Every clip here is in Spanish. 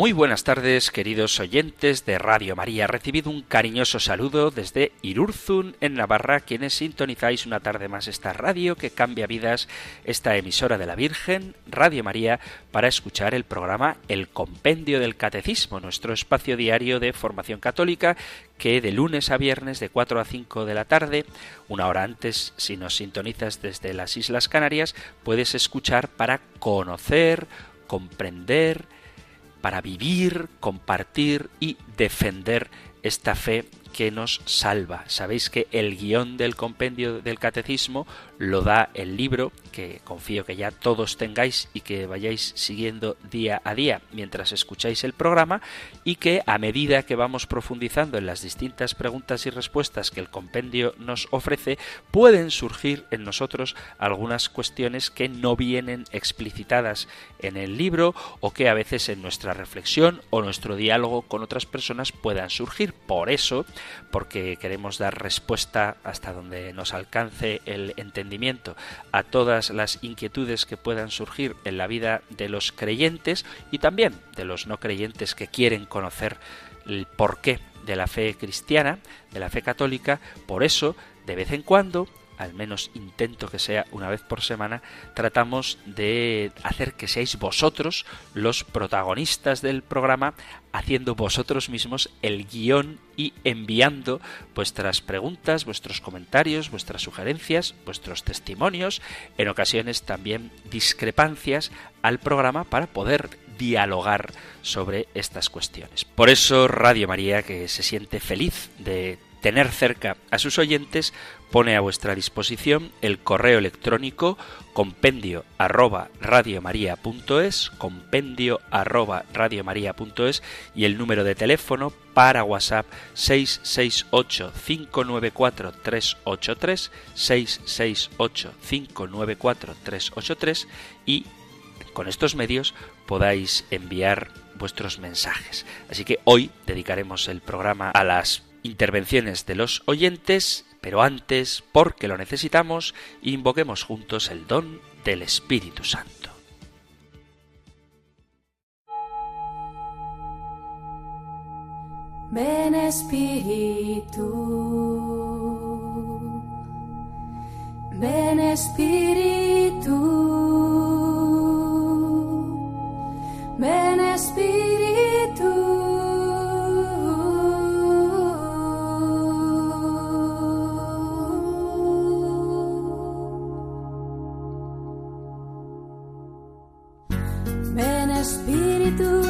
Muy buenas tardes, queridos oyentes de Radio María. Recibido un cariñoso saludo desde Irurzun, en Navarra, quienes sintonizáis una tarde más esta radio que cambia vidas, esta emisora de la Virgen, Radio María, para escuchar el programa El Compendio del Catecismo, nuestro espacio diario de formación católica que de lunes a viernes de 4 a 5 de la tarde, una hora antes, si nos sintonizas desde las Islas Canarias, puedes escuchar para conocer, comprender, para vivir, compartir y defender esta fe que nos salva. Sabéis que el guion del compendio del catecismo lo da el libro, que confío que ya todos tengáis y que vayáis siguiendo día a día mientras escucháis el programa, y que a medida que vamos profundizando en las distintas preguntas y respuestas que el compendio nos ofrece, pueden surgir en nosotros algunas cuestiones que no vienen explicitadas en el libro o que a veces en nuestra reflexión o nuestro diálogo con otras personas puedan surgir. Por eso, porque queremos dar respuesta hasta donde nos alcance el entendimiento a todas las inquietudes que puedan surgir en la vida de los creyentes y también de los no creyentes que quieren conocer el porqué de la fe cristiana, de la fe católica, por eso, de vez en cuando, al menos intento que sea una vez por semana, tratamos de hacer que seáis vosotros los protagonistas del programa, haciendo vosotros mismos el guion y enviando vuestras preguntas, vuestros comentarios, vuestras sugerencias, vuestros testimonios, en ocasiones también discrepancias al programa para poder dialogar sobre estas cuestiones. Por eso Radio María, que se siente feliz de tener cerca a sus oyentes, pone a vuestra disposición el correo electrónico compendio arroba radiomaria.es, compendio arroba radiomaria.es y el número de teléfono para WhatsApp 668 594 383 668 594 383 y con estos medios podáis enviar vuestros mensajes. Así que hoy dedicaremos el programa a las intervenciones de los oyentes, pero antes, porque lo necesitamos, invoquemos juntos el don del Espíritu Santo. Ven Espíritu, ven Espíritu, ven Espíritu. Espíritu.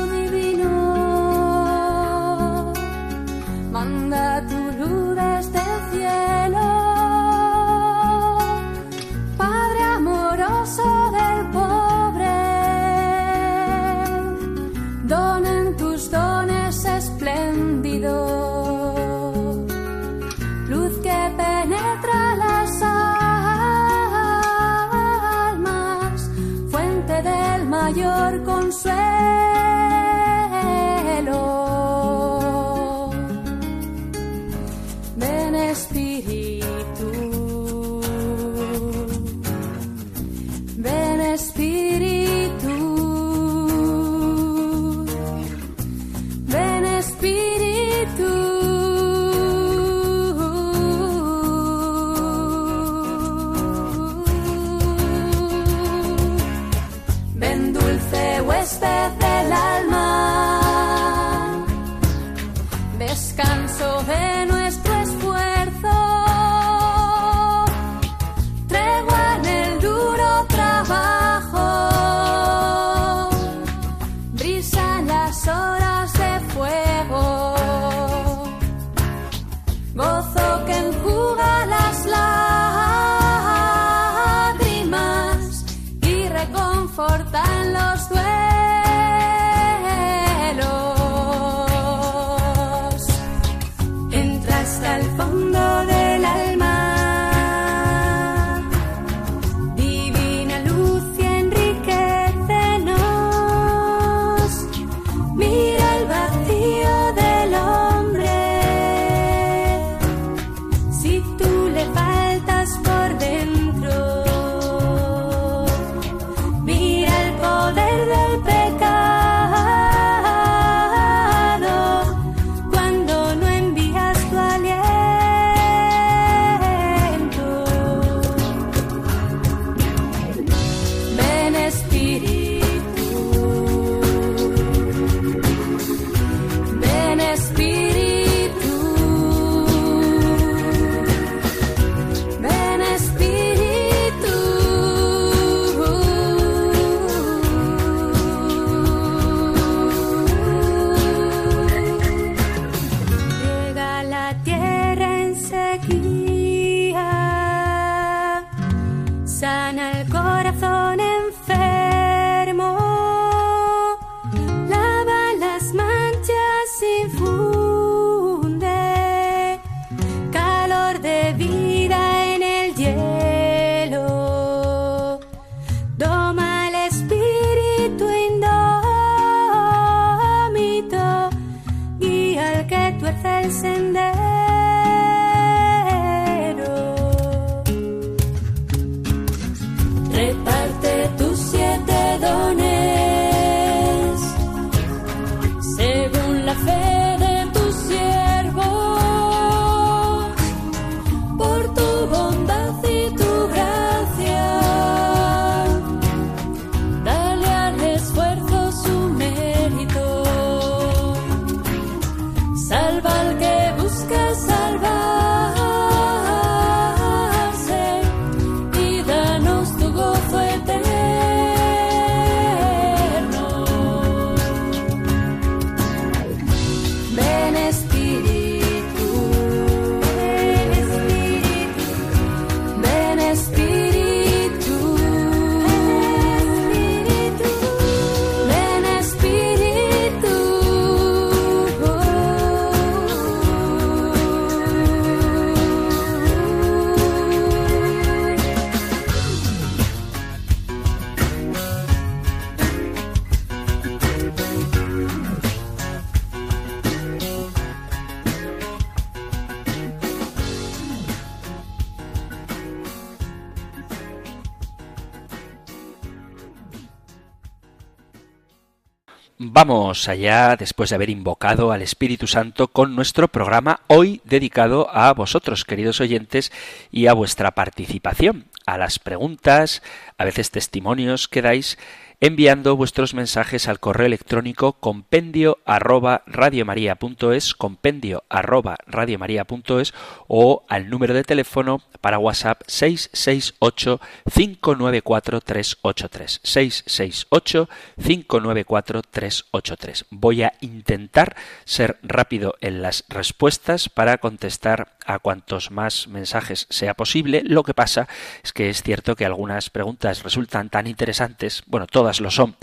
Vamos allá después de haber invocado al Espíritu Santo con nuestro programa hoy dedicado a vosotros, queridos oyentes, y a vuestra participación, a las preguntas, a veces testimonios que dais enviando vuestros mensajes al correo electrónico compendio arroba radiomaria.es, compendio arroba radiomaria.es o al número de teléfono para WhatsApp 668 594 383 668 594 383. Voy a intentar ser rápido en las respuestas para contestar a cuantos más mensajes sea posible. Lo que pasa es que es cierto que algunas preguntas resultan tan interesantes, bueno, todas lo son,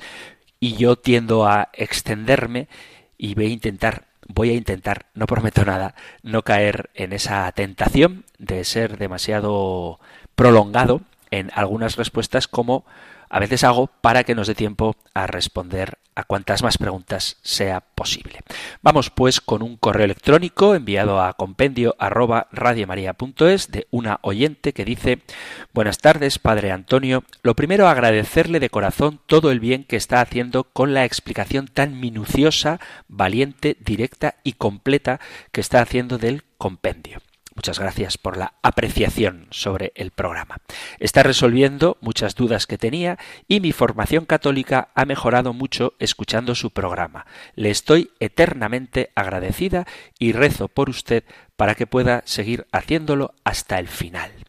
y yo tiendo a extenderme y voy a intentar, voy a intentar, no prometo nada, no caer en esa tentación de ser demasiado prolongado en algunas respuestas como a veces hago para que nos dé tiempo a responder a cuantas más preguntas sea posible. Vamos pues con un correo electrónico enviado a compendio arroba de una oyente que dice Buenas tardes, Padre Antonio. Lo primero agradecerle de corazón todo el bien que está haciendo con la explicación tan minuciosa, valiente, directa y completa que está haciendo del compendio. Muchas gracias por la apreciación sobre el programa. Está resolviendo muchas dudas que tenía y mi formación católica ha mejorado mucho escuchando su programa. Le estoy eternamente agradecida y rezo por usted para que pueda seguir haciéndolo hasta el final.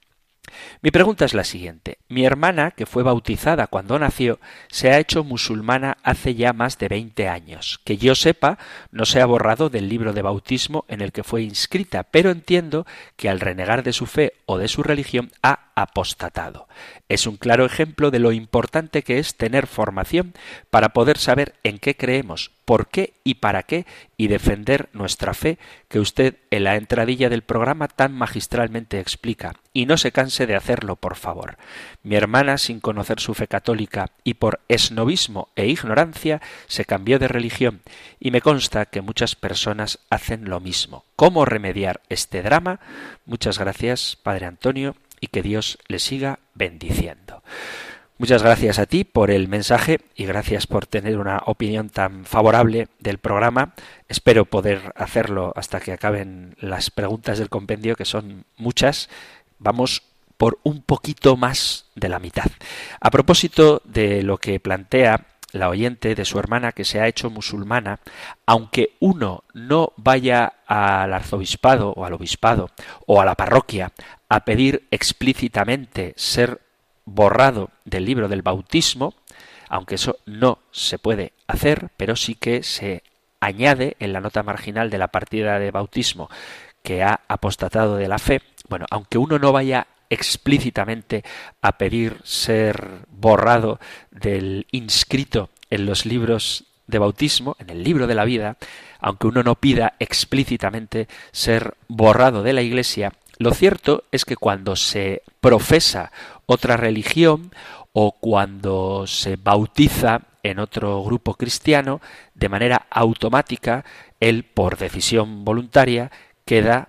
Mi pregunta es la siguiente. Mi hermana, que fue bautizada cuando nació, se ha hecho musulmana hace ya más de veinte años. Que yo sepa, no se ha borrado del libro de bautismo en el que fue inscrita, pero entiendo que al renegar de su fe o de su religión ha apostatado. Es un claro ejemplo de lo importante que es tener formación para poder saber en qué creemos, por qué y para qué y defender nuestra fe que usted en la entradilla del programa tan magistralmente explica. Y no se canse de hacerlo, por favor. Mi hermana, sin conocer su fe católica y por esnovismo e ignorancia, se cambió de religión y me consta que muchas personas hacen lo mismo. ¿Cómo remediar este drama? Muchas gracias, Padre Antonio, y que Dios le siga bendiciendo. Muchas gracias a ti por el mensaje y gracias por tener una opinión tan favorable del programa. Espero poder hacerlo hasta que acaben las preguntas del compendio, que son muchas. Vamos por un poquito más de la mitad. A propósito de lo que plantea la oyente de su hermana que se ha hecho musulmana, aunque uno no vaya al arzobispado o al obispado o a la parroquia a pedir explícitamente ser borrado del libro del bautismo, aunque eso no se puede hacer, pero sí que se añade en la nota marginal de la partida de bautismo que ha apostatado de la fe, bueno, aunque uno no vaya explícitamente a pedir ser borrado del inscrito en los libros de bautismo, en el libro de la vida, aunque uno no pida explícitamente ser borrado de la Iglesia, lo cierto es que cuando se profesa otra religión o cuando se bautiza en otro grupo cristiano, de manera automática, él, por decisión voluntaria, queda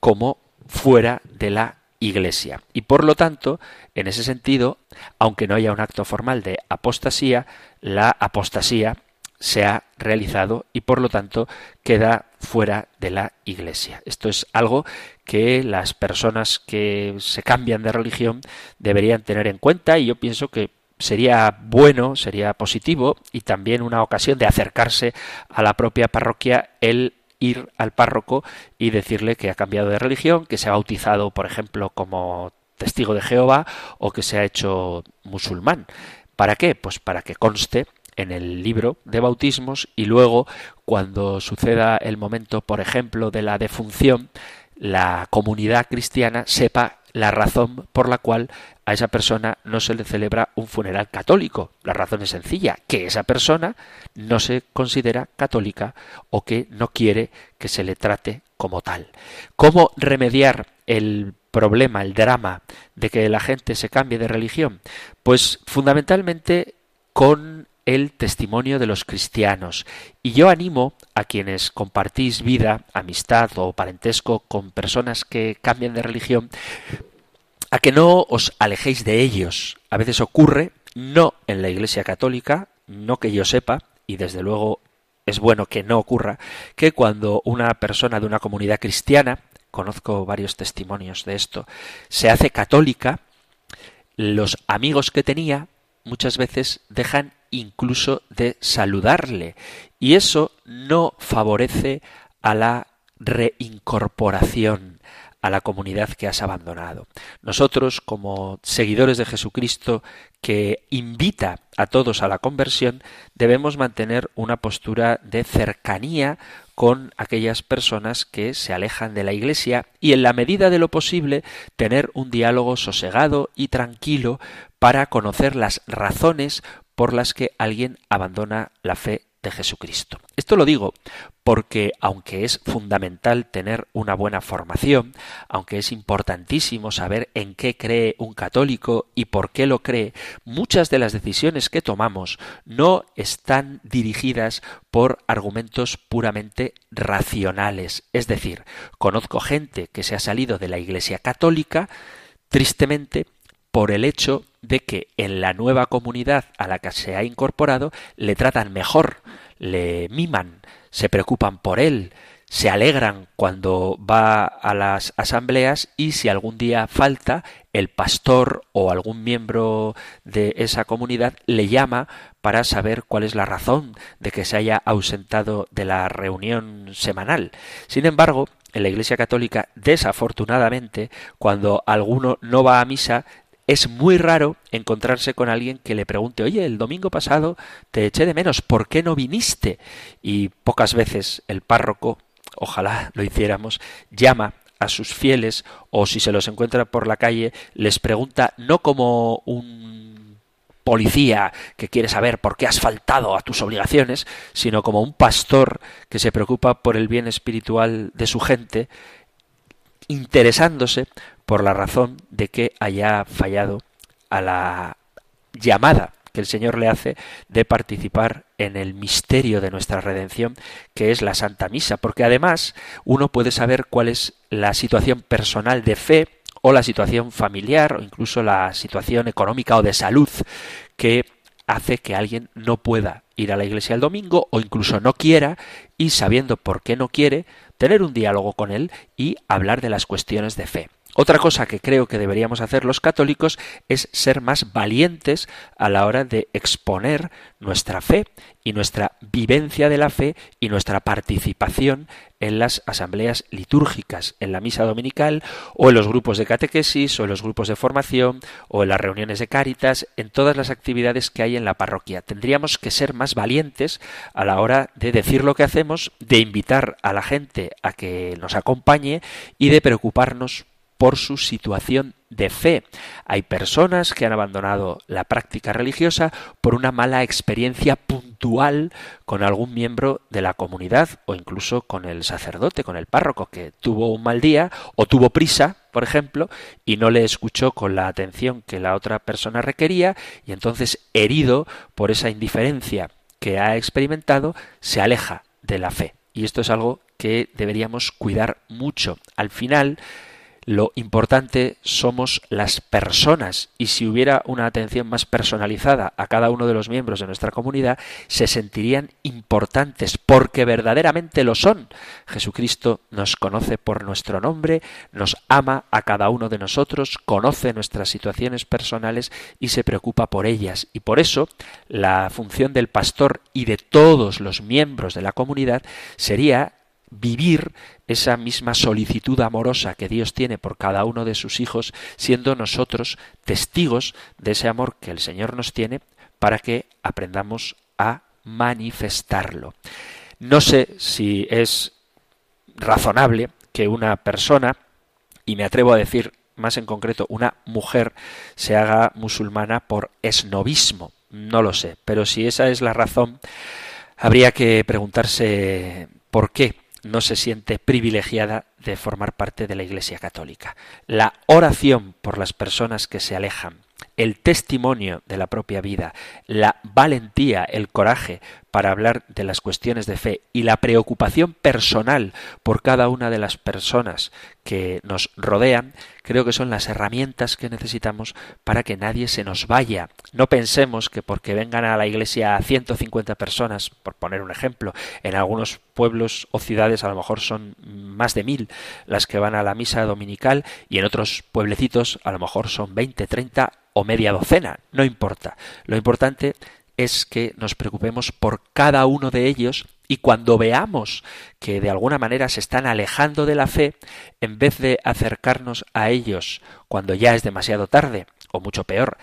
como fuera de la Iglesia. Y por lo tanto, en ese sentido, aunque no haya un acto formal de apostasía, la apostasía se ha realizado y por lo tanto queda fuera de la Iglesia. Esto es algo que las personas que se cambian de religión deberían tener en cuenta y yo pienso que sería bueno, sería positivo y también una ocasión de acercarse a la propia parroquia el ir al párroco y decirle que ha cambiado de religión, que se ha bautizado, por ejemplo, como testigo de Jehová o que se ha hecho musulmán. ¿Para qué? Pues para que conste en el libro de bautismos y luego cuando suceda el momento, por ejemplo, de la defunción, la comunidad cristiana sepa la razón por la cual a esa persona no se le celebra un funeral católico. La razón es sencilla, que esa persona no se considera católica o que no quiere que se le trate como tal. ¿Cómo remediar el problema, el drama de que la gente se cambie de religión? Pues fundamentalmente con el testimonio de los cristianos. Y yo animo a quienes compartís vida, amistad o parentesco con personas que cambian de religión, a que no os alejéis de ellos. A veces ocurre, no en la Iglesia Católica, no que yo sepa, y desde luego es bueno que no ocurra, que cuando una persona de una comunidad cristiana, conozco varios testimonios de esto, se hace católica, los amigos que tenía muchas veces dejan incluso de saludarle. Y eso no favorece a la reincorporación a la comunidad que has abandonado. Nosotros, como seguidores de Jesucristo que invita a todos a la conversión, debemos mantener una postura de cercanía con aquellas personas que se alejan de la Iglesia y en la medida de lo posible tener un diálogo sosegado y tranquilo para conocer las razones por las que alguien abandona la fe de Jesucristo. Esto lo digo porque aunque es fundamental tener una buena formación, aunque es importantísimo saber en qué cree un católico y por qué lo cree, muchas de las decisiones que tomamos no están dirigidas por argumentos puramente racionales. Es decir, conozco gente que se ha salido de la Iglesia católica, tristemente, por el hecho de que en la nueva comunidad a la que se ha incorporado le tratan mejor, le miman, se preocupan por él, se alegran cuando va a las asambleas y si algún día falta, el pastor o algún miembro de esa comunidad le llama para saber cuál es la razón de que se haya ausentado de la reunión semanal. Sin embargo, en la Iglesia Católica, desafortunadamente, cuando alguno no va a misa, es muy raro encontrarse con alguien que le pregunte, oye, el domingo pasado te eché de menos, ¿por qué no viniste? Y pocas veces el párroco, ojalá lo hiciéramos, llama a sus fieles o si se los encuentra por la calle, les pregunta no como un policía que quiere saber por qué has faltado a tus obligaciones, sino como un pastor que se preocupa por el bien espiritual de su gente, interesándose por la razón de que haya fallado a la llamada que el Señor le hace de participar en el misterio de nuestra redención, que es la Santa Misa, porque además uno puede saber cuál es la situación personal de fe o la situación familiar o incluso la situación económica o de salud que hace que alguien no pueda ir a la iglesia el domingo o incluso no quiera y sabiendo por qué no quiere, tener un diálogo con él y hablar de las cuestiones de fe. Otra cosa que creo que deberíamos hacer los católicos es ser más valientes a la hora de exponer nuestra fe y nuestra vivencia de la fe y nuestra participación en las asambleas litúrgicas, en la misa dominical o en los grupos de catequesis o en los grupos de formación o en las reuniones de cáritas, en todas las actividades que hay en la parroquia. Tendríamos que ser más valientes a la hora de decir lo que hacemos, de invitar a la gente a que nos acompañe y de preocuparnos por su situación de fe. Hay personas que han abandonado la práctica religiosa por una mala experiencia puntual con algún miembro de la comunidad o incluso con el sacerdote, con el párroco, que tuvo un mal día o tuvo prisa, por ejemplo, y no le escuchó con la atención que la otra persona requería y entonces herido por esa indiferencia que ha experimentado, se aleja de la fe. Y esto es algo que deberíamos cuidar mucho. Al final, Lo importante somos las personas y si hubiera una atención más personalizada a cada uno de los miembros de nuestra comunidad, se sentirían importantes porque verdaderamente lo son. Jesucristo nos conoce por nuestro nombre, nos ama a cada uno de nosotros, conoce nuestras situaciones personales y se preocupa por ellas. Y por eso la función del pastor y de todos los miembros de la comunidad sería vivir esa misma solicitud amorosa que Dios tiene por cada uno de sus hijos, siendo nosotros testigos de ese amor que el Señor nos tiene para que aprendamos a manifestarlo. No sé si es razonable que una persona, y me atrevo a decir más en concreto una mujer, se haga musulmana por esnovismo. No lo sé, pero si esa es la razón, habría que preguntarse por qué no se siente privilegiada de formar parte de la Iglesia Católica. La oración por las personas que se alejan, el testimonio de la propia vida, la valentía, el coraje para hablar de las cuestiones de fe y la preocupación personal por cada una de las personas que nos rodean, creo que son las herramientas que necesitamos para que nadie se nos vaya. No pensemos que porque vengan a la iglesia 150 personas, por poner un ejemplo, en algunos pueblos o ciudades a lo mejor son más de mil las que van a la misa dominical y en otros pueblecitos a lo mejor son 20, 30 o media docena, no importa. Lo importante es que nos preocupemos por cada uno de ellos y cuando veamos que de alguna manera se están alejando de la fe, en vez de acercarnos a ellos cuando ya es demasiado tarde, o mucho peor,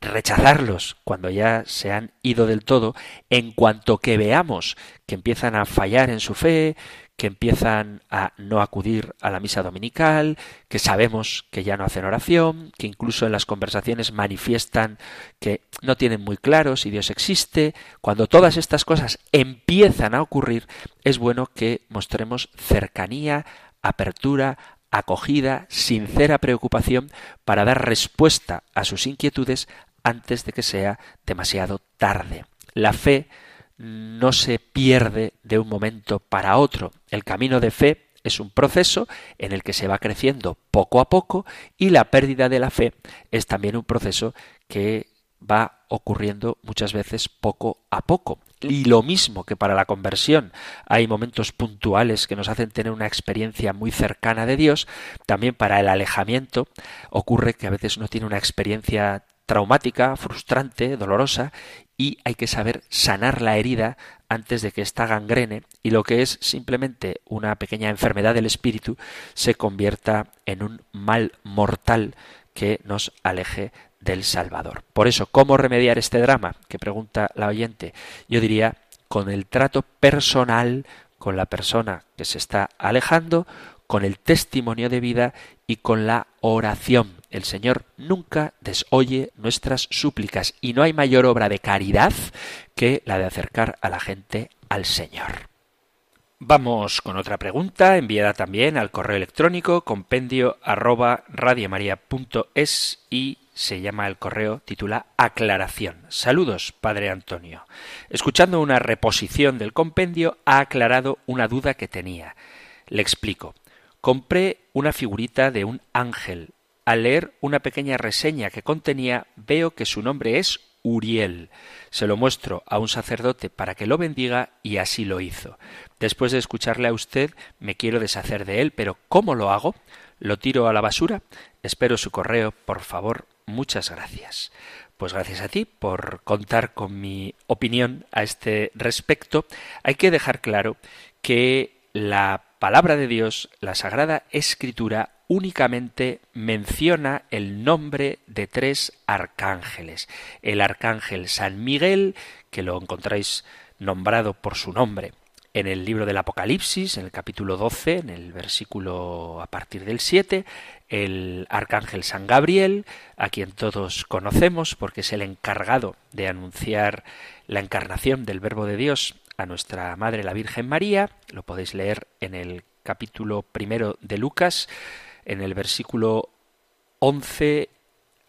rechazarlos cuando ya se han ido del todo, en cuanto que veamos que empiezan a fallar en su fe, que empiezan a no acudir a la misa dominical, que sabemos que ya no hacen oración, que incluso en las conversaciones manifiestan que no tienen muy claro si Dios existe. Cuando todas estas cosas empiezan a ocurrir, es bueno que mostremos cercanía, apertura, acogida, sincera preocupación para dar respuesta a sus inquietudes antes de que sea demasiado tarde. La fe no se pierde de un momento para otro. El camino de fe es un proceso en el que se va creciendo poco a poco y la pérdida de la fe es también un proceso que va ocurriendo muchas veces poco a poco. Y lo mismo que para la conversión hay momentos puntuales que nos hacen tener una experiencia muy cercana de Dios, también para el alejamiento ocurre que a veces uno tiene una experiencia traumática, frustrante, dolorosa, y hay que saber sanar la herida antes de que esta gangrene y lo que es simplemente una pequeña enfermedad del espíritu se convierta en un mal mortal que nos aleje del Salvador. Por eso, ¿cómo remediar este drama? que pregunta la oyente. Yo diría con el trato personal con la persona que se está alejando, con el testimonio de vida y con la oración. El Señor nunca desoye nuestras súplicas y no hay mayor obra de caridad que la de acercar a la gente al Señor. Vamos con otra pregunta enviada también al correo electrónico compendio arroba radiomaria.es y se llama el correo, titula Aclaración. Saludos, Padre Antonio. Escuchando una reposición del compendio, ha aclarado una duda que tenía. Le explico. Compré una figurita de un ángel. Al leer una pequeña reseña que contenía, veo que su nombre es Uriel. Se lo muestro a un sacerdote para que lo bendiga y así lo hizo. Después de escucharle a usted, me quiero deshacer de él, pero ¿cómo lo hago? ¿Lo tiro a la basura? Espero su correo, por favor. Muchas gracias. Pues gracias a ti por contar con mi opinión a este respecto. Hay que dejar claro que la palabra de Dios, la Sagrada Escritura, únicamente menciona el nombre de tres arcángeles. El arcángel San Miguel, que lo encontráis nombrado por su nombre en el libro del Apocalipsis, en el capítulo 12, en el versículo a partir del 7, el arcángel San Gabriel, a quien todos conocemos porque es el encargado de anunciar la encarnación del Verbo de Dios a nuestra Madre la Virgen María, lo podéis leer en el capítulo primero de Lucas, en el versículo 11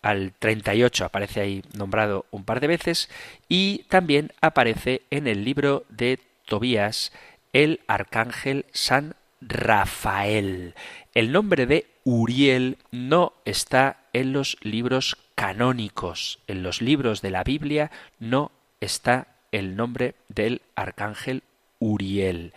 al 38 aparece ahí nombrado un par de veces y también aparece en el libro de Tobías el arcángel San Rafael. El nombre de Uriel no está en los libros canónicos. En los libros de la Biblia no está el nombre del arcángel Uriel.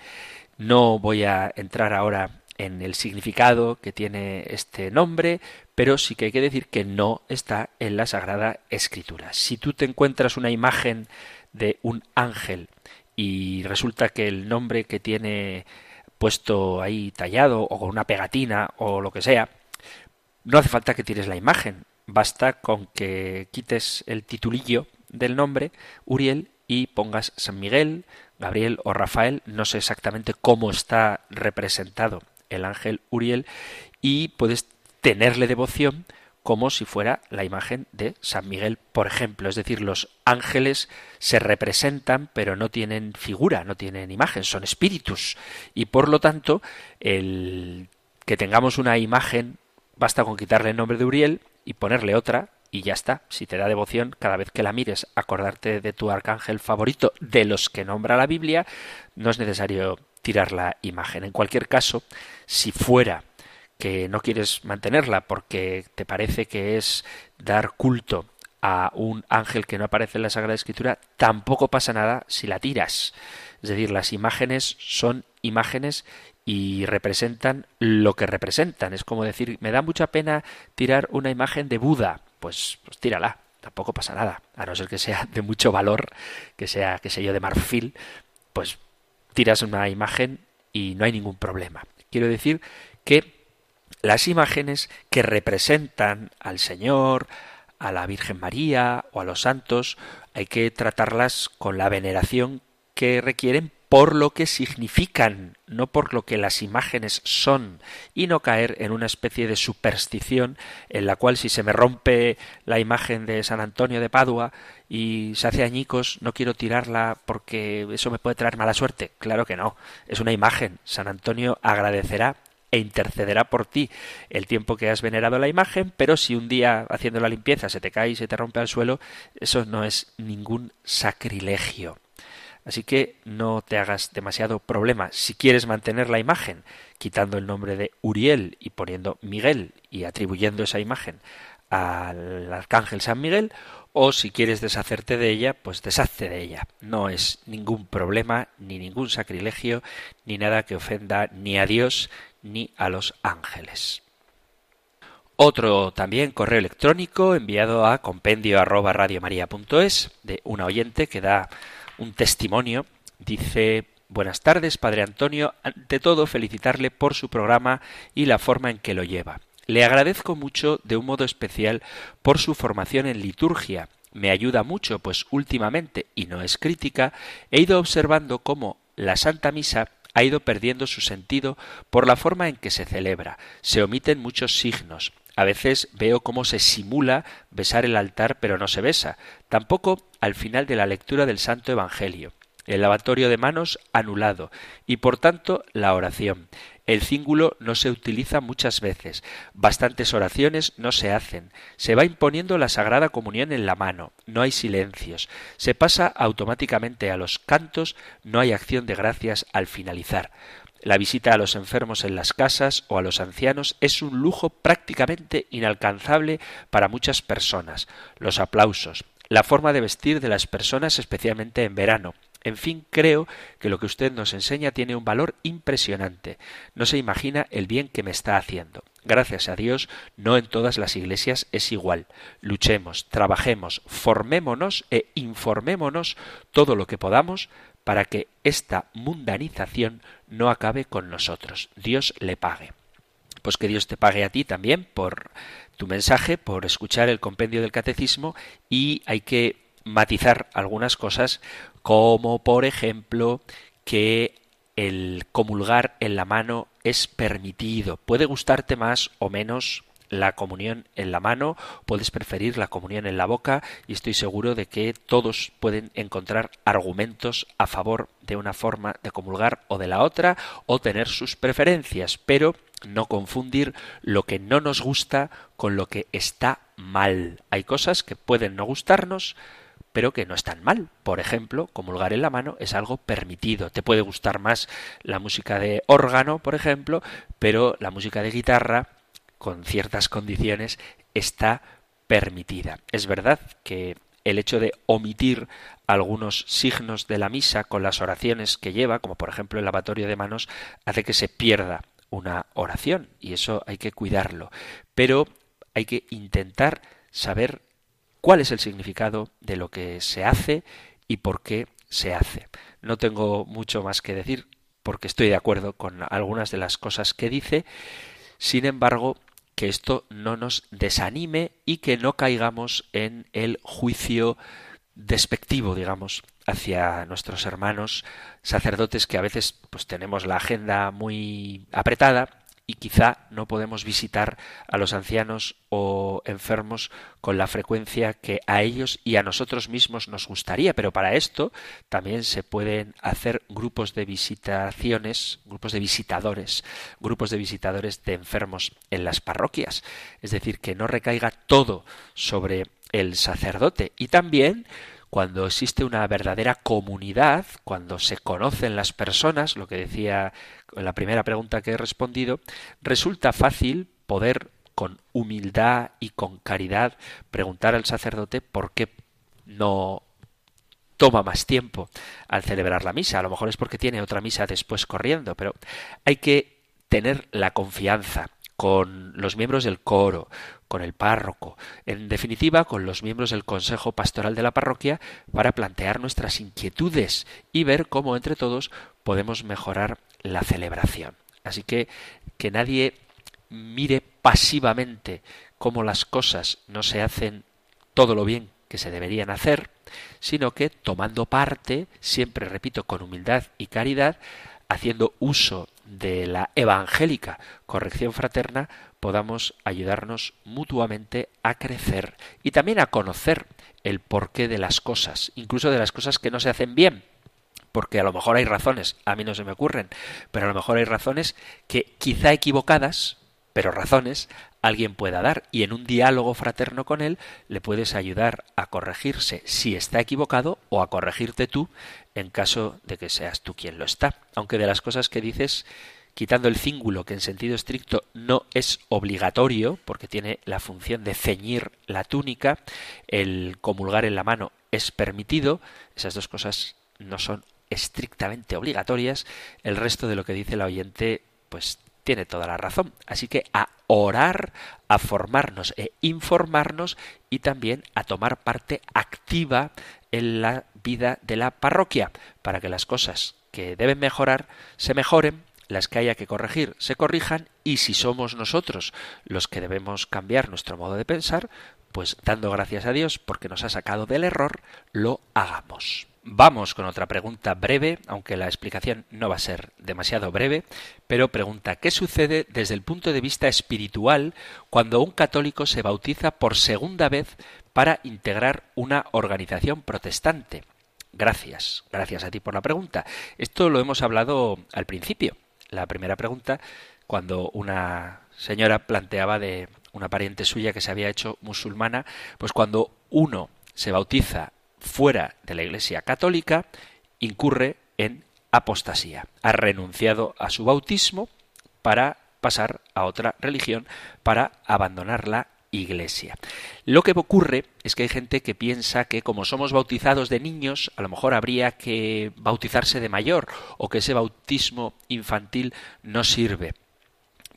No voy a entrar ahora en el significado que tiene este nombre, pero sí que hay que decir que no está en la Sagrada Escritura. Si tú te encuentras una imagen de un ángel y resulta que el nombre que tiene puesto ahí tallado o con una pegatina o lo que sea, no hace falta que tires la imagen, basta con que quites el titulillo del nombre, Uriel, y pongas San Miguel, Gabriel o Rafael, no sé exactamente cómo está representado el ángel Uriel, y puedes tenerle devoción como si fuera la imagen de San Miguel, por ejemplo. Es decir, los ángeles se representan, pero no tienen figura, no tienen imagen, son espíritus. Y por lo tanto, el que tengamos una imagen, basta con quitarle el nombre de Uriel y ponerle otra, y ya está. Si te da devoción, cada vez que la mires, acordarte de tu arcángel favorito, de los que nombra la Biblia, no es necesario tirar la imagen. En cualquier caso, si fuera que no quieres mantenerla porque te parece que es dar culto a un ángel que no aparece en la Sagrada Escritura, tampoco pasa nada si la tiras. Es decir, las imágenes son imágenes y representan lo que representan. Es como decir, me da mucha pena tirar una imagen de Buda. Pues, pues tírala, tampoco pasa nada. A no ser que sea de mucho valor, que sea, que sé yo, de marfil, pues tiras una imagen y no hay ningún problema. Quiero decir que las imágenes que representan al Señor, a la Virgen María o a los santos, hay que tratarlas con la veneración que requieren por lo que significan, no por lo que las imágenes son, y no caer en una especie de superstición en la cual si se me rompe la imagen de San Antonio de Padua y se hace añicos, no quiero tirarla porque eso me puede traer mala suerte. Claro que no, es una imagen. San Antonio agradecerá e intercederá por ti el tiempo que has venerado la imagen, pero si un día haciendo la limpieza se te cae y se te rompe al suelo, eso no es ningún sacrilegio. Así que no te hagas demasiado problema. Si quieres mantener la imagen, quitando el nombre de Uriel y poniendo Miguel y atribuyendo esa imagen al arcángel San Miguel, o si quieres deshacerte de ella, pues deshazte de ella. No es ningún problema, ni ningún sacrilegio, ni nada que ofenda ni a Dios ni a los ángeles. Otro también correo electrónico enviado a compendio de una oyente que da un testimonio. Dice Buenas tardes, Padre Antonio. Ante todo, felicitarle por su programa y la forma en que lo lleva. Le agradezco mucho de un modo especial por su formación en liturgia. Me ayuda mucho, pues últimamente, y no es crítica, he ido observando cómo la Santa Misa ha ido perdiendo su sentido por la forma en que se celebra. Se omiten muchos signos. A veces veo cómo se simula besar el altar pero no se besa. Tampoco al final de la lectura del Santo Evangelio. El lavatorio de manos anulado y por tanto la oración. El cíngulo no se utiliza muchas veces, bastantes oraciones no se hacen, se va imponiendo la Sagrada Comunión en la mano, no hay silencios, se pasa automáticamente a los cantos, no hay acción de gracias al finalizar. La visita a los enfermos en las casas o a los ancianos es un lujo prácticamente inalcanzable para muchas personas. Los aplausos, la forma de vestir de las personas especialmente en verano, en fin, creo que lo que usted nos enseña tiene un valor impresionante. No se imagina el bien que me está haciendo. Gracias a Dios, no en todas las iglesias es igual. Luchemos, trabajemos, formémonos e informémonos todo lo que podamos para que esta mundanización no acabe con nosotros. Dios le pague. Pues que Dios te pague a ti también por tu mensaje, por escuchar el compendio del catecismo y hay que matizar algunas cosas como por ejemplo que el comulgar en la mano es permitido. Puede gustarte más o menos la comunión en la mano, puedes preferir la comunión en la boca y estoy seguro de que todos pueden encontrar argumentos a favor de una forma de comulgar o de la otra o tener sus preferencias, pero no confundir lo que no nos gusta con lo que está mal. Hay cosas que pueden no gustarnos, pero que no están mal. Por ejemplo, comulgar en la mano es algo permitido. Te puede gustar más la música de órgano, por ejemplo, pero la música de guitarra, con ciertas condiciones, está permitida. Es verdad que el hecho de omitir algunos signos de la misa con las oraciones que lleva, como por ejemplo el lavatorio de manos, hace que se pierda una oración y eso hay que cuidarlo. Pero hay que intentar saber cuál es el significado de lo que se hace y por qué se hace. No tengo mucho más que decir porque estoy de acuerdo con algunas de las cosas que dice. Sin embargo, que esto no nos desanime y que no caigamos en el juicio despectivo, digamos, hacia nuestros hermanos sacerdotes que a veces pues tenemos la agenda muy apretada y quizá no podemos visitar a los ancianos o enfermos con la frecuencia que a ellos y a nosotros mismos nos gustaría, pero para esto también se pueden hacer grupos de visitaciones, grupos de visitadores, grupos de visitadores de enfermos en las parroquias, es decir, que no recaiga todo sobre el sacerdote. Y también cuando existe una verdadera comunidad, cuando se conocen las personas, lo que decía en la primera pregunta que he respondido, resulta fácil poder con humildad y con caridad preguntar al sacerdote por qué no toma más tiempo al celebrar la misa. A lo mejor es porque tiene otra misa después corriendo, pero hay que tener la confianza con los miembros del coro, con el párroco, en definitiva con los miembros del Consejo Pastoral de la Parroquia para plantear nuestras inquietudes y ver cómo entre todos podemos mejorar la celebración. Así que que nadie mire pasivamente cómo las cosas no se hacen todo lo bien que se deberían hacer, sino que tomando parte, siempre repito, con humildad y caridad, haciendo uso de la evangélica corrección fraterna, podamos ayudarnos mutuamente a crecer y también a conocer el porqué de las cosas, incluso de las cosas que no se hacen bien. Porque a lo mejor hay razones, a mí no se me ocurren, pero a lo mejor hay razones que quizá equivocadas, pero razones alguien pueda dar y en un diálogo fraterno con él le puedes ayudar a corregirse si está equivocado o a corregirte tú en caso de que seas tú quien lo está. Aunque de las cosas que dices, quitando el cíngulo que en sentido estricto no es obligatorio, porque tiene la función de ceñir la túnica, el comulgar en la mano es permitido, esas dos cosas no son estrictamente obligatorias, el resto de lo que dice la oyente pues tiene toda la razón. Así que a orar, a formarnos e informarnos y también a tomar parte activa en la vida de la parroquia para que las cosas que deben mejorar se mejoren, las que haya que corregir se corrijan y si somos nosotros los que debemos cambiar nuestro modo de pensar, pues dando gracias a Dios porque nos ha sacado del error, lo hagamos. Vamos con otra pregunta breve, aunque la explicación no va a ser demasiado breve, pero pregunta ¿qué sucede desde el punto de vista espiritual cuando un católico se bautiza por segunda vez para integrar una organización protestante? Gracias, gracias a ti por la pregunta. Esto lo hemos hablado al principio. La primera pregunta, cuando una señora planteaba de una pariente suya que se había hecho musulmana, pues cuando uno se bautiza fuera de la Iglesia católica, incurre en apostasía. Ha renunciado a su bautismo para pasar a otra religión, para abandonar la Iglesia. Lo que ocurre es que hay gente que piensa que como somos bautizados de niños, a lo mejor habría que bautizarse de mayor o que ese bautismo infantil no sirve.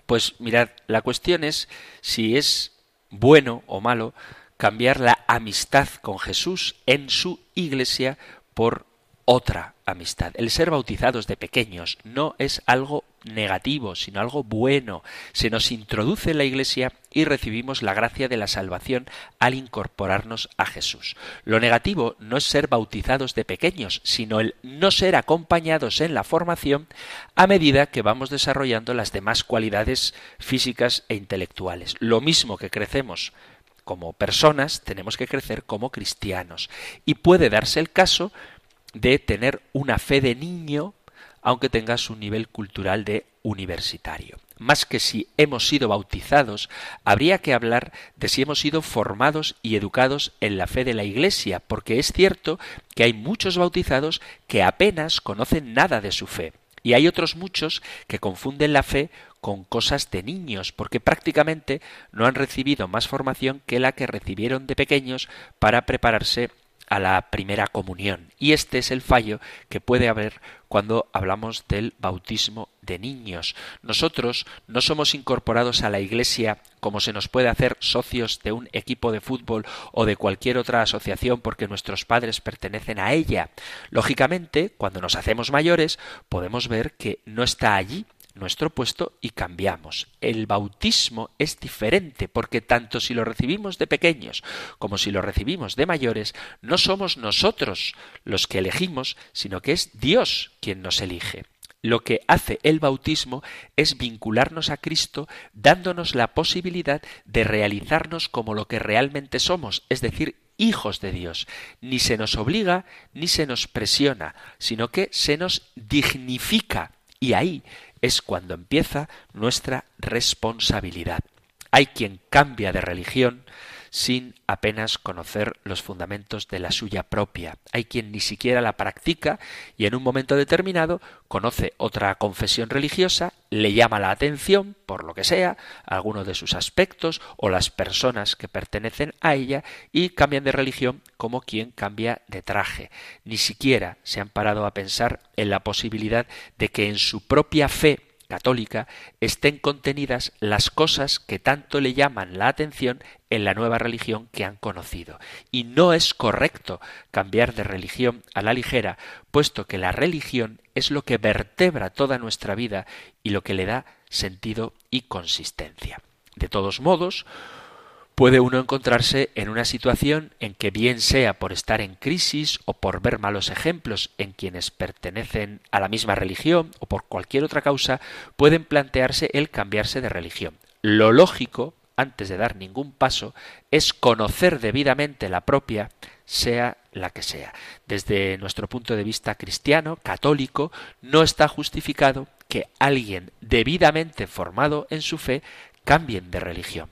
Pues mirad, la cuestión es si es bueno o malo cambiar la amistad con Jesús en su iglesia por otra amistad. El ser bautizados de pequeños no es algo negativo, sino algo bueno. Se nos introduce en la Iglesia y recibimos la gracia de la salvación al incorporarnos a Jesús. Lo negativo no es ser bautizados de pequeños, sino el no ser acompañados en la formación a medida que vamos desarrollando las demás cualidades físicas e intelectuales. Lo mismo que crecemos como personas, tenemos que crecer como cristianos. Y puede darse el caso de tener una fe de niño, aunque tengas un nivel cultural de universitario. más que si hemos sido bautizados, habría que hablar de si hemos sido formados y educados en la fe de la Iglesia, porque es cierto que hay muchos bautizados que apenas conocen nada de su fe. Y hay otros muchos que confunden la fe con cosas de niños, porque prácticamente no han recibido más formación que la que recibieron de pequeños para prepararse a la primera comunión. Y este es el fallo que puede haber cuando hablamos del bautismo de niños. Nosotros no somos incorporados a la Iglesia como se nos puede hacer socios de un equipo de fútbol o de cualquier otra asociación porque nuestros padres pertenecen a ella. Lógicamente, cuando nos hacemos mayores, podemos ver que no está allí nuestro puesto y cambiamos. El bautismo es diferente porque tanto si lo recibimos de pequeños como si lo recibimos de mayores, no somos nosotros los que elegimos, sino que es Dios quien nos elige. Lo que hace el bautismo es vincularnos a Cristo dándonos la posibilidad de realizarnos como lo que realmente somos, es decir, hijos de Dios. Ni se nos obliga ni se nos presiona, sino que se nos dignifica. Y ahí es cuando empieza nuestra responsabilidad. Hay quien cambia de religión sin apenas conocer los fundamentos de la suya propia. Hay quien ni siquiera la practica y en un momento determinado conoce otra confesión religiosa, le llama la atención, por lo que sea, alguno de sus aspectos o las personas que pertenecen a ella y cambian de religión como quien cambia de traje. Ni siquiera se han parado a pensar en la posibilidad de que en su propia fe católica estén contenidas las cosas que tanto le llaman la atención en la nueva religión que han conocido. Y no es correcto cambiar de religión a la ligera, puesto que la religión es lo que vertebra toda nuestra vida y lo que le da sentido y consistencia. De todos modos, puede uno encontrarse en una situación en que bien sea por estar en crisis o por ver malos ejemplos en quienes pertenecen a la misma religión o por cualquier otra causa, pueden plantearse el cambiarse de religión. Lo lógico, antes de dar ningún paso, es conocer debidamente la propia, sea la que sea. Desde nuestro punto de vista cristiano, católico, no está justificado que alguien debidamente formado en su fe cambien de religión.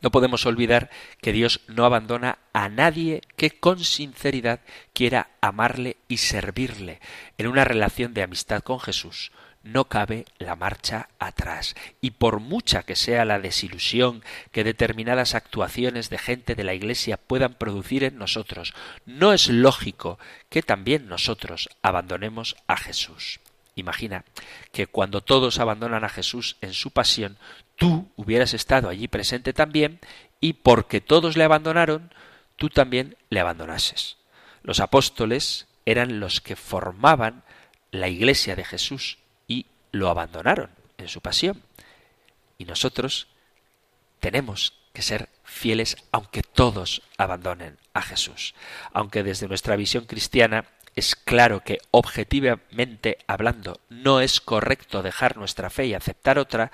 No podemos olvidar que Dios no abandona a nadie que con sinceridad quiera amarle y servirle. En una relación de amistad con Jesús no cabe la marcha atrás. Y por mucha que sea la desilusión que determinadas actuaciones de gente de la Iglesia puedan producir en nosotros, no es lógico que también nosotros abandonemos a Jesús. Imagina que cuando todos abandonan a Jesús en su pasión, tú hubieras estado allí presente también y porque todos le abandonaron, tú también le abandonases. Los apóstoles eran los que formaban la iglesia de Jesús lo abandonaron en su pasión. Y nosotros tenemos que ser fieles aunque todos abandonen a Jesús. Aunque desde nuestra visión cristiana es claro que objetivamente hablando no es correcto dejar nuestra fe y aceptar otra,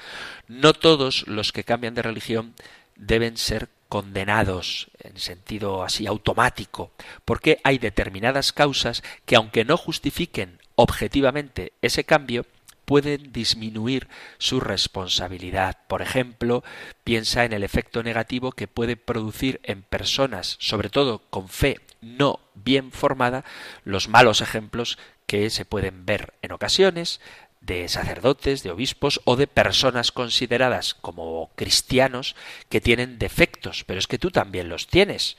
no todos los que cambian de religión deben ser condenados en sentido así automático, porque hay determinadas causas que aunque no justifiquen objetivamente ese cambio, pueden disminuir su responsabilidad. Por ejemplo, piensa en el efecto negativo que puede producir en personas, sobre todo con fe no bien formada, los malos ejemplos que se pueden ver en ocasiones de sacerdotes, de obispos o de personas consideradas como cristianos que tienen defectos, pero es que tú también los tienes.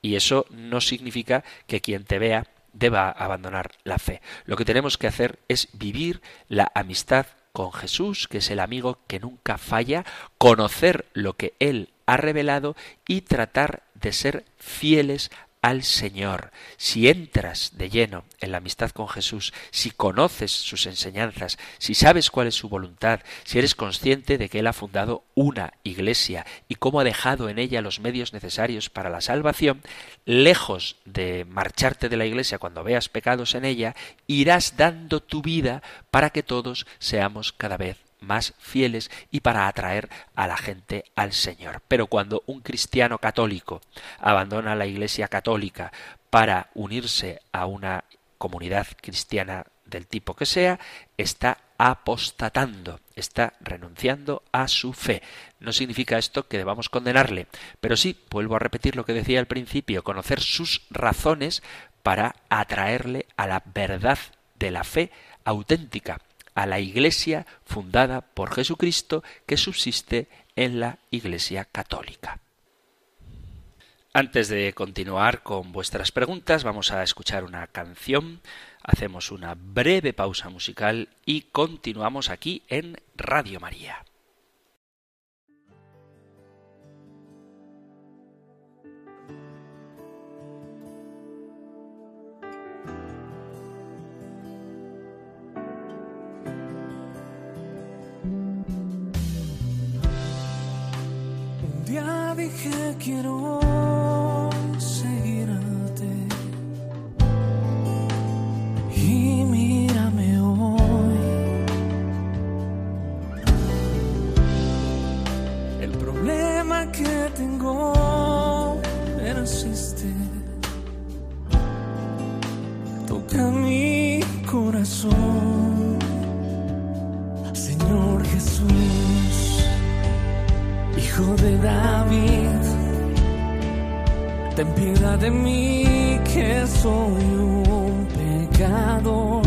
Y eso no significa que quien te vea deba abandonar la fe. Lo que tenemos que hacer es vivir la amistad con Jesús, que es el amigo que nunca falla, conocer lo que Él ha revelado y tratar de ser fieles al Señor. Si entras de lleno en la amistad con Jesús, si conoces sus enseñanzas, si sabes cuál es su voluntad, si eres consciente de que Él ha fundado una iglesia y cómo ha dejado en ella los medios necesarios para la salvación, lejos de marcharte de la iglesia cuando veas pecados en ella, irás dando tu vida para que todos seamos cada vez más fieles y para atraer a la gente al Señor. Pero cuando un cristiano católico abandona la Iglesia católica para unirse a una comunidad cristiana del tipo que sea, está apostatando, está renunciando a su fe. No significa esto que debamos condenarle, pero sí, vuelvo a repetir lo que decía al principio, conocer sus razones para atraerle a la verdad de la fe auténtica, a la Iglesia fundada por Jesucristo que subsiste en la Iglesia católica. Antes de continuar con vuestras preguntas, vamos a escuchar una canción, hacemos una breve pausa musical y continuamos aquí en Radio María. Dije quiero seguirte y mírame hoy. El problema que tengo persiste. Toca mi corazón, Señor Jesús, Hijo de David. Ten piedad de mí que soy un pecador.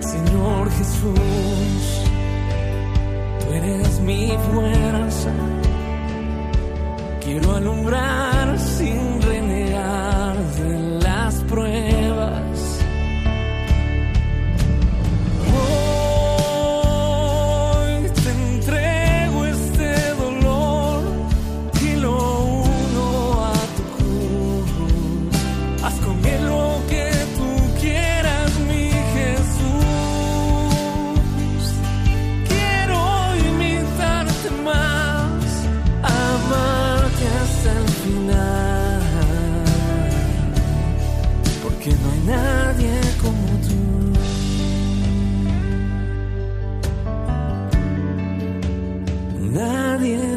Señor Jesús, tú eres mi fuerza. Quiero alumbrar sin Nadie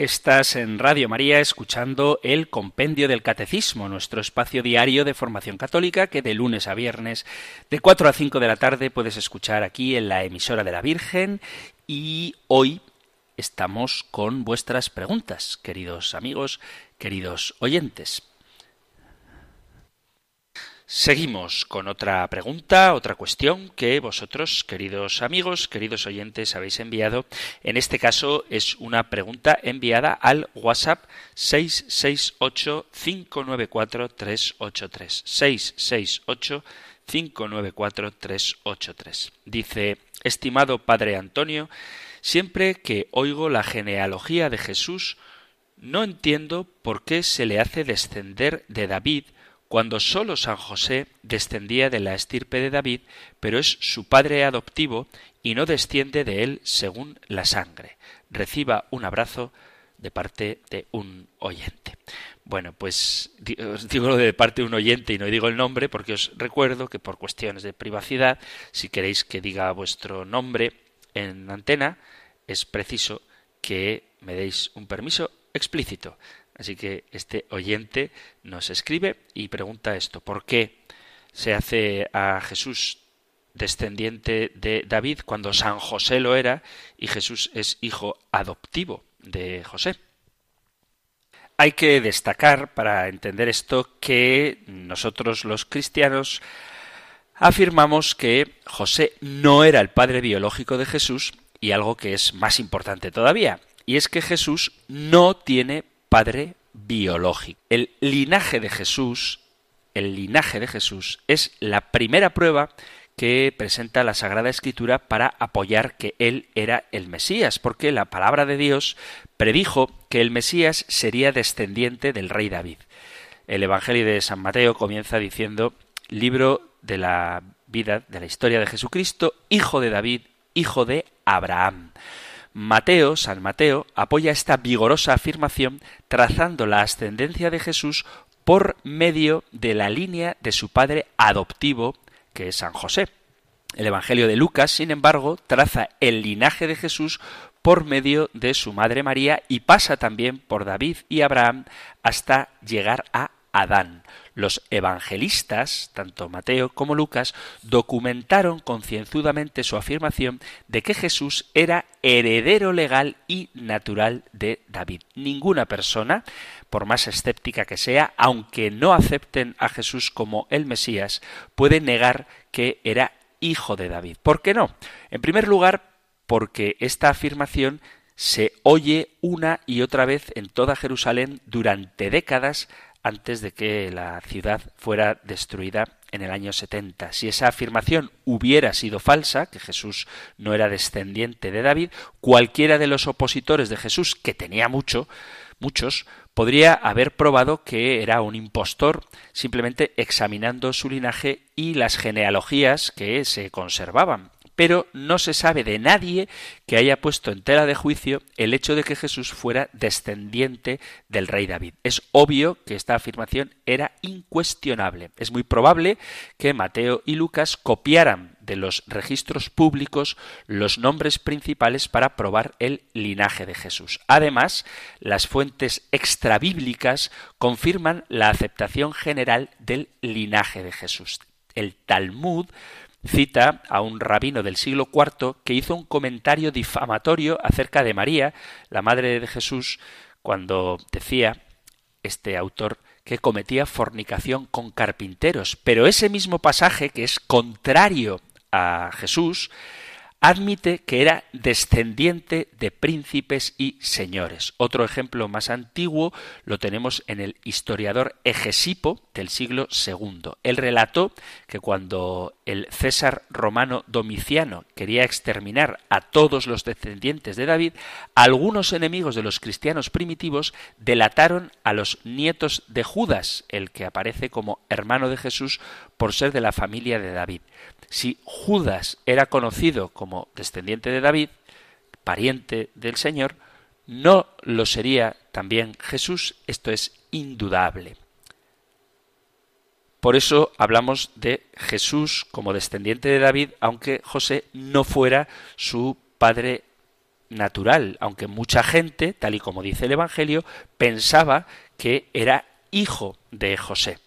Estás en Radio María escuchando el Compendio del Catecismo, nuestro espacio diario de formación católica que de lunes a viernes de 4 a 5 de la tarde puedes escuchar aquí en la emisora de la Virgen y hoy estamos con vuestras preguntas, queridos amigos, queridos oyentes. Seguimos con otra pregunta, otra cuestión que vosotros, queridos amigos, queridos oyentes, habéis enviado. En este caso es una pregunta enviada al WhatsApp 668-594-383. 668-594-383. Dice, estimado Padre Antonio, siempre que oigo la genealogía de Jesús, no entiendo por qué se le hace descender de David cuando sólo San José descendía de la estirpe de David, pero es su padre adoptivo y no desciende de él según la sangre. Reciba un abrazo de parte de un oyente. Bueno, pues os digo lo de parte de un oyente y no digo el nombre porque os recuerdo que por cuestiones de privacidad, si queréis que diga vuestro nombre en antena, es preciso que me deis un permiso explícito. Así que este oyente nos escribe y pregunta esto, ¿por qué se hace a Jesús descendiente de David cuando San José lo era y Jesús es hijo adoptivo de José? Hay que destacar para entender esto que nosotros los cristianos afirmamos que José no era el padre biológico de Jesús y algo que es más importante todavía, y es que Jesús no tiene padre biológico. El linaje de Jesús, el linaje de Jesús es la primera prueba que presenta la Sagrada Escritura para apoyar que él era el Mesías, porque la palabra de Dios predijo que el Mesías sería descendiente del rey David. El Evangelio de San Mateo comienza diciendo libro de la vida, de la historia de Jesucristo, hijo de David, hijo de Abraham. Mateo, San Mateo, apoya esta vigorosa afirmación trazando la ascendencia de Jesús por medio de la línea de su padre adoptivo, que es San José. El Evangelio de Lucas, sin embargo, traza el linaje de Jesús por medio de su madre María y pasa también por David y Abraham hasta llegar a Adán. Los evangelistas, tanto Mateo como Lucas, documentaron concienzudamente su afirmación de que Jesús era heredero legal y natural de David. Ninguna persona, por más escéptica que sea, aunque no acepten a Jesús como el Mesías, puede negar que era hijo de David. ¿Por qué no? En primer lugar, porque esta afirmación se oye una y otra vez en toda Jerusalén durante décadas antes de que la ciudad fuera destruida en el año 70. Si esa afirmación hubiera sido falsa, que Jesús no era descendiente de David, cualquiera de los opositores de Jesús, que tenía mucho, muchos, podría haber probado que era un impostor simplemente examinando su linaje y las genealogías que se conservaban pero no se sabe de nadie que haya puesto en tela de juicio el hecho de que Jesús fuera descendiente del rey David. Es obvio que esta afirmación era incuestionable. Es muy probable que Mateo y Lucas copiaran de los registros públicos los nombres principales para probar el linaje de Jesús. Además, las fuentes extrabíblicas confirman la aceptación general del linaje de Jesús. El Talmud cita a un rabino del siglo IV que hizo un comentario difamatorio acerca de María, la madre de Jesús, cuando decía este autor que cometía fornicación con carpinteros. Pero ese mismo pasaje, que es contrario a Jesús, admite que era descendiente de príncipes y señores. Otro ejemplo más antiguo lo tenemos en el historiador Egesipo del siglo II. Él relató que cuando el César romano Domiciano quería exterminar a todos los descendientes de David, algunos enemigos de los cristianos primitivos delataron a los nietos de Judas, el que aparece como hermano de Jesús por ser de la familia de David. Si Judas era conocido como descendiente de David, pariente del Señor, no lo sería también Jesús, esto es indudable. Por eso hablamos de Jesús como descendiente de David, aunque José no fuera su padre natural, aunque mucha gente, tal y como dice el Evangelio, pensaba que era hijo de José.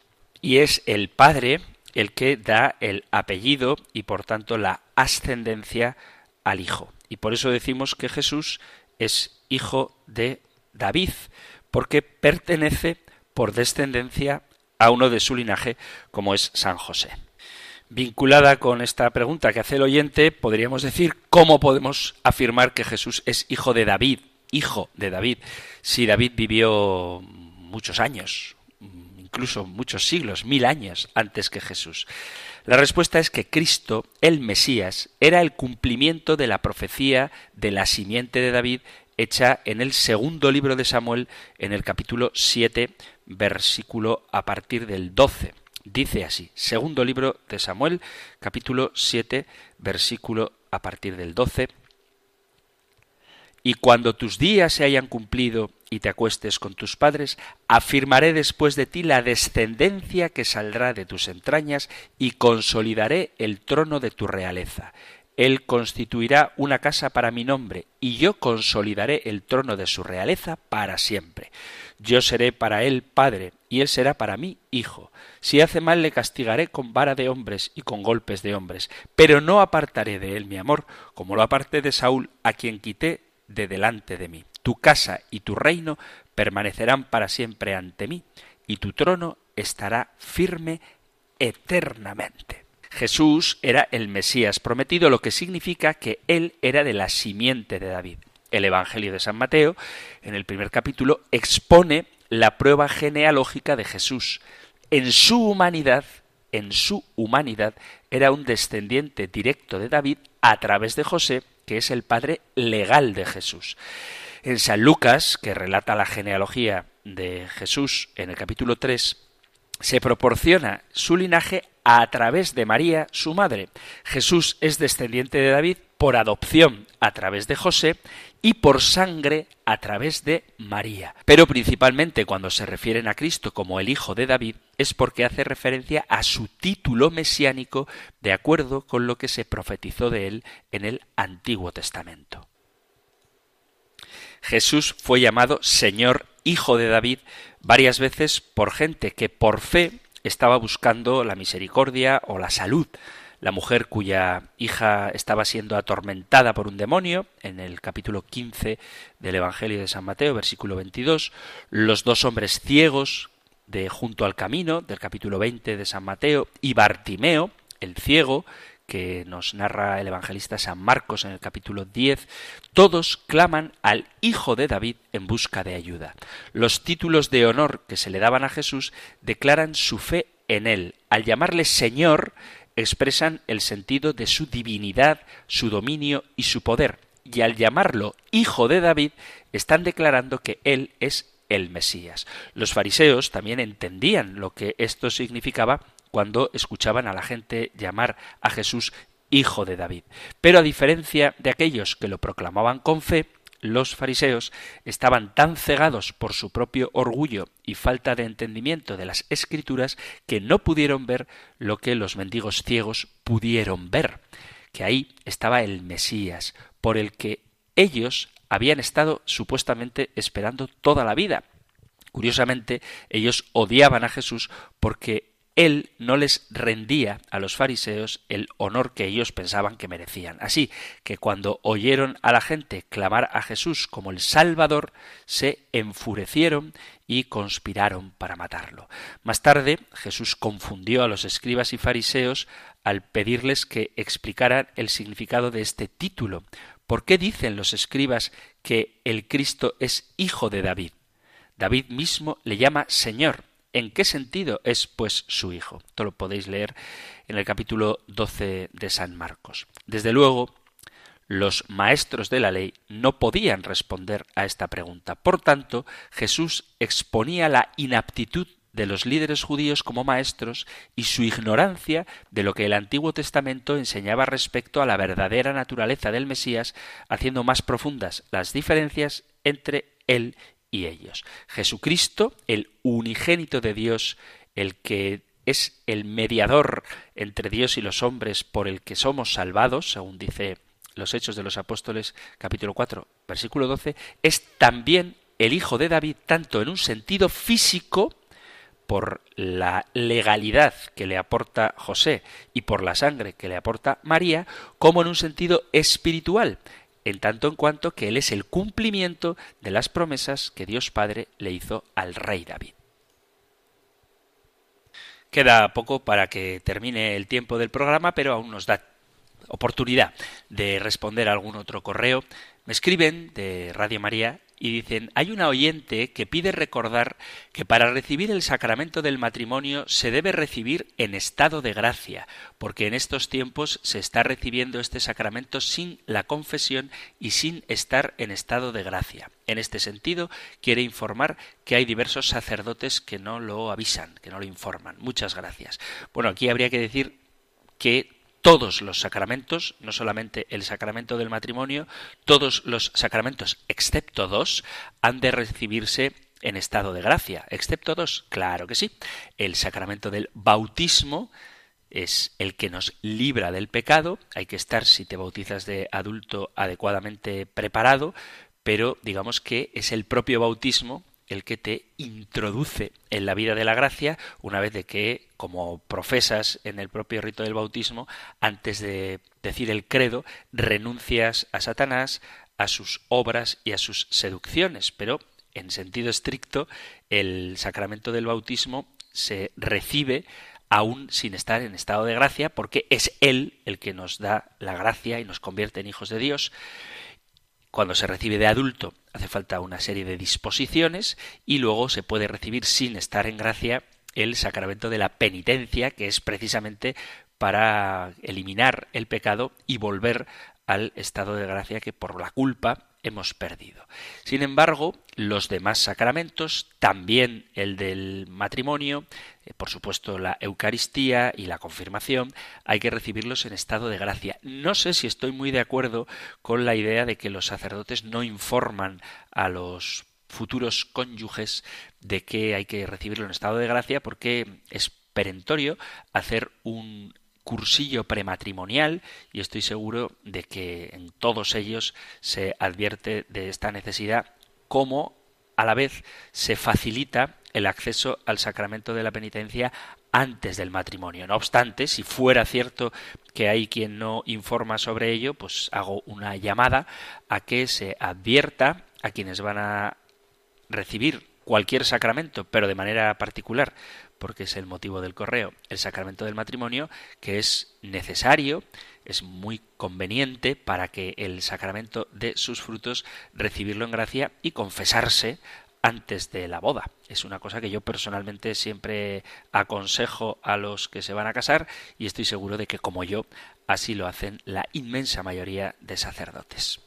Y es el padre el que da el apellido y por tanto la ascendencia al hijo. Y por eso decimos que Jesús es hijo de David, porque pertenece por descendencia a uno de su linaje como es San José. Vinculada con esta pregunta que hace el oyente, podríamos decir cómo podemos afirmar que Jesús es hijo de David, hijo de David, si David vivió muchos años, incluso muchos siglos, mil años antes que Jesús. La respuesta es que Cristo, el Mesías, era el cumplimiento de la profecía de la simiente de David hecha en el segundo libro de Samuel, en el capítulo 7, versículo a partir del 12. Dice así, segundo libro de Samuel, capítulo 7, versículo a partir del 12. Y cuando tus días se hayan cumplido y te acuestes con tus padres, afirmaré después de ti la descendencia que saldrá de tus entrañas y consolidaré el trono de tu realeza. Él constituirá una casa para mi nombre, y yo consolidaré el trono de su realeza para siempre. Yo seré para él padre, y él será para mí hijo. Si hace mal le castigaré con vara de hombres y con golpes de hombres, pero no apartaré de él mi amor, como lo aparté de Saúl, a quien quité de delante de mí. Tu casa y tu reino permanecerán para siempre ante mí, y tu trono estará firme eternamente. Jesús era el Mesías prometido, lo que significa que él era de la simiente de David. El Evangelio de San Mateo, en el primer capítulo, expone la prueba genealógica de Jesús. En su humanidad, en su humanidad, era un descendiente directo de David a través de José, que es el padre legal de Jesús. En San Lucas, que relata la genealogía de Jesús en el capítulo 3, se proporciona su linaje a través de María, su madre. Jesús es descendiente de David por adopción a través de José y por sangre a través de María. Pero principalmente cuando se refieren a Cristo como el Hijo de David es porque hace referencia a su título mesiánico de acuerdo con lo que se profetizó de él en el Antiguo Testamento. Jesús fue llamado Señor Hijo de David varias veces por gente que por fe estaba buscando la misericordia o la salud. La mujer cuya hija estaba siendo atormentada por un demonio, en el capítulo 15 del Evangelio de San Mateo, versículo 22, los dos hombres ciegos de junto al camino, del capítulo 20 de San Mateo, y Bartimeo, el ciego, que nos narra el evangelista San Marcos en el capítulo 10, todos claman al Hijo de David en busca de ayuda. Los títulos de honor que se le daban a Jesús declaran su fe en él. Al llamarle Señor, expresan el sentido de su divinidad, su dominio y su poder. Y al llamarlo Hijo de David, están declarando que él es el Mesías. Los fariseos también entendían lo que esto significaba cuando escuchaban a la gente llamar a Jesús Hijo de David. Pero a diferencia de aquellos que lo proclamaban con fe, los fariseos estaban tan cegados por su propio orgullo y falta de entendimiento de las escrituras que no pudieron ver lo que los mendigos ciegos pudieron ver, que ahí estaba el Mesías, por el que ellos habían estado supuestamente esperando toda la vida. Curiosamente, ellos odiaban a Jesús porque él no les rendía a los fariseos el honor que ellos pensaban que merecían. Así que cuando oyeron a la gente clamar a Jesús como el Salvador, se enfurecieron y conspiraron para matarlo. Más tarde, Jesús confundió a los escribas y fariseos al pedirles que explicaran el significado de este título. ¿Por qué dicen los escribas que el Cristo es hijo de David? David mismo le llama Señor ¿En qué sentido es, pues, su Hijo? Esto lo podéis leer en el capítulo 12 de San Marcos. Desde luego, los maestros de la ley no podían responder a esta pregunta. Por tanto, Jesús exponía la inaptitud de los líderes judíos como maestros y su ignorancia de lo que el Antiguo Testamento enseñaba respecto a la verdadera naturaleza del Mesías, haciendo más profundas las diferencias entre él y ellos. Jesucristo, el unigénito de Dios, el que es el mediador entre Dios y los hombres por el que somos salvados, según dice los Hechos de los Apóstoles capítulo 4 versículo 12, es también el hijo de David tanto en un sentido físico, por la legalidad que le aporta José y por la sangre que le aporta María, como en un sentido espiritual, en tanto en cuanto que él es el cumplimiento de las promesas que Dios Padre le hizo al rey David. Queda poco para que termine el tiempo del programa, pero aún nos da oportunidad de responder a algún otro correo. Me escriben de Radio María y dicen, hay una oyente que pide recordar que para recibir el sacramento del matrimonio se debe recibir en estado de gracia, porque en estos tiempos se está recibiendo este sacramento sin la confesión y sin estar en estado de gracia. En este sentido, quiere informar que hay diversos sacerdotes que no lo avisan, que no lo informan. Muchas gracias. Bueno, aquí habría que decir que todos los sacramentos, no solamente el sacramento del matrimonio, todos los sacramentos, excepto dos, han de recibirse en estado de gracia, excepto dos, claro que sí. El sacramento del bautismo es el que nos libra del pecado, hay que estar, si te bautizas de adulto, adecuadamente preparado, pero digamos que es el propio bautismo el que te introduce en la vida de la gracia una vez de que, como profesas en el propio rito del bautismo, antes de decir el credo, renuncias a Satanás, a sus obras y a sus seducciones. Pero, en sentido estricto, el sacramento del bautismo se recibe aún sin estar en estado de gracia, porque es Él el que nos da la gracia y nos convierte en hijos de Dios. Cuando se recibe de adulto hace falta una serie de disposiciones y luego se puede recibir sin estar en gracia el sacramento de la penitencia, que es precisamente para eliminar el pecado y volver al estado de gracia que por la culpa hemos perdido. Sin embargo, los demás sacramentos, también el del matrimonio, eh, por supuesto la Eucaristía y la confirmación, hay que recibirlos en estado de gracia. No sé si estoy muy de acuerdo con la idea de que los sacerdotes no informan a los futuros cónyuges de que hay que recibirlo en estado de gracia porque es perentorio hacer un cursillo prematrimonial y estoy seguro de que en todos ellos se advierte de esta necesidad como a la vez se facilita el acceso al sacramento de la penitencia antes del matrimonio. No obstante, si fuera cierto que hay quien no informa sobre ello, pues hago una llamada a que se advierta a quienes van a recibir cualquier sacramento, pero de manera particular, porque es el motivo del correo, el sacramento del matrimonio, que es necesario, es muy conveniente para que el sacramento dé sus frutos, recibirlo en gracia y confesarse antes de la boda. Es una cosa que yo personalmente siempre aconsejo a los que se van a casar y estoy seguro de que como yo así lo hacen la inmensa mayoría de sacerdotes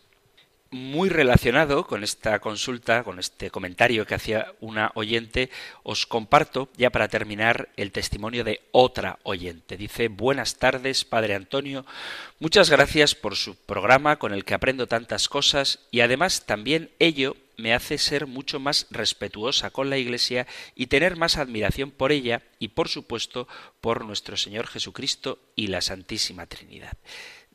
muy relacionado con esta consulta, con este comentario que hacía una oyente, os comparto, ya para terminar, el testimonio de otra oyente. Dice, buenas tardes, Padre Antonio, muchas gracias por su programa con el que aprendo tantas cosas y además también ello me hace ser mucho más respetuosa con la Iglesia y tener más admiración por ella y, por supuesto, por nuestro Señor Jesucristo y la Santísima Trinidad.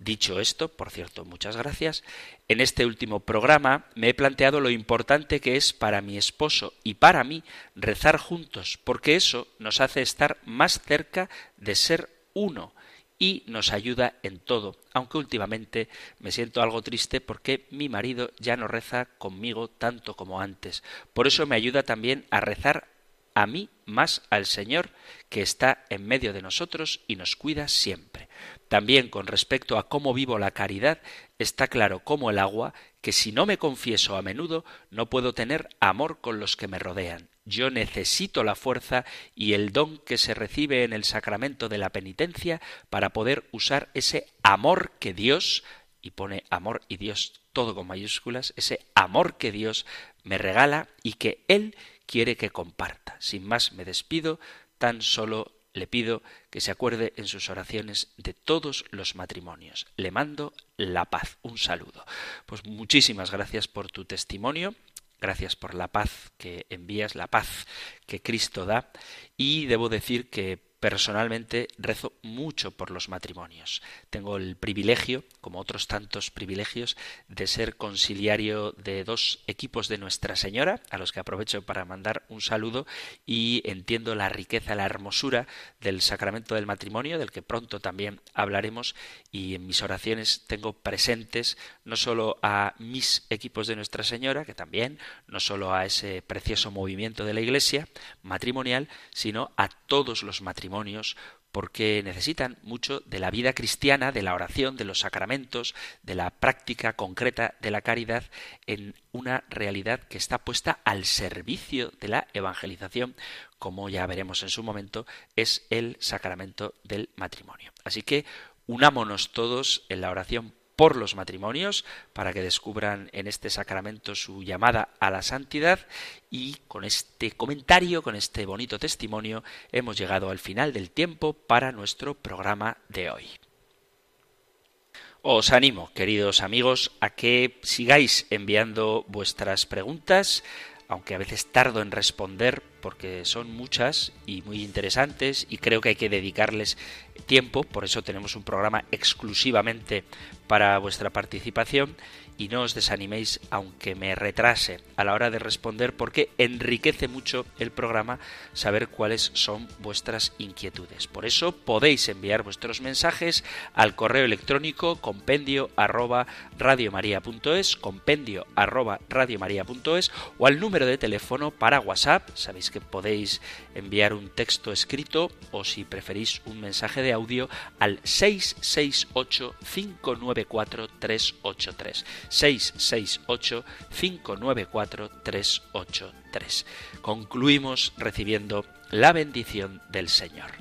Dicho esto, por cierto, muchas gracias, en este último programa me he planteado lo importante que es para mi esposo y para mí rezar juntos, porque eso nos hace estar más cerca de ser uno y nos ayuda en todo, aunque últimamente me siento algo triste porque mi marido ya no reza conmigo tanto como antes. Por eso me ayuda también a rezar a mí más al Señor que está en medio de nosotros y nos cuida siempre. También con respecto a cómo vivo la caridad, está claro como el agua que si no me confieso a menudo no puedo tener amor con los que me rodean. Yo necesito la fuerza y el don que se recibe en el sacramento de la penitencia para poder usar ese amor que Dios, y pone amor y Dios todo con mayúsculas, ese amor que Dios me regala y que Él quiere que comparta. Sin más me despido, tan solo le pido que se acuerde en sus oraciones de todos los matrimonios. Le mando la paz. Un saludo. Pues muchísimas gracias por tu testimonio. Gracias por la paz que envías, la paz que Cristo da. Y debo decir que personalmente rezo mucho por los matrimonios. Tengo el privilegio, como otros tantos privilegios, de ser conciliario de dos equipos de Nuestra Señora, a los que aprovecho para mandar un saludo y entiendo la riqueza, la hermosura del sacramento del matrimonio, del que pronto también hablaremos, y en mis oraciones tengo presentes no solo a mis equipos de Nuestra Señora, que también, no solo a ese precioso movimiento de la Iglesia matrimonial, sino a todos los porque necesitan mucho de la vida cristiana, de la oración, de los sacramentos, de la práctica concreta de la caridad en una realidad que está puesta al servicio de la evangelización, como ya veremos en su momento, es el sacramento del matrimonio. Así que unámonos todos en la oración por los matrimonios, para que descubran en este sacramento su llamada a la santidad y con este comentario, con este bonito testimonio, hemos llegado al final del tiempo para nuestro programa de hoy. Os animo, queridos amigos, a que sigáis enviando vuestras preguntas, aunque a veces tardo en responder porque son muchas y muy interesantes y creo que hay que dedicarles tiempo, por eso tenemos un programa exclusivamente para vuestra participación y no os desaniméis aunque me retrase a la hora de responder porque enriquece mucho el programa saber cuáles son vuestras inquietudes. Por eso podéis enviar vuestros mensajes al correo electrónico compendio arroba radiomaria.es, compendio arroba radiomaria.es o al número de teléfono para WhatsApp. Sabéis que podéis enviar un texto escrito o si preferís un mensaje de audio al 668 594 383. 668 594 383. Concluimos recibiendo la bendición del Señor.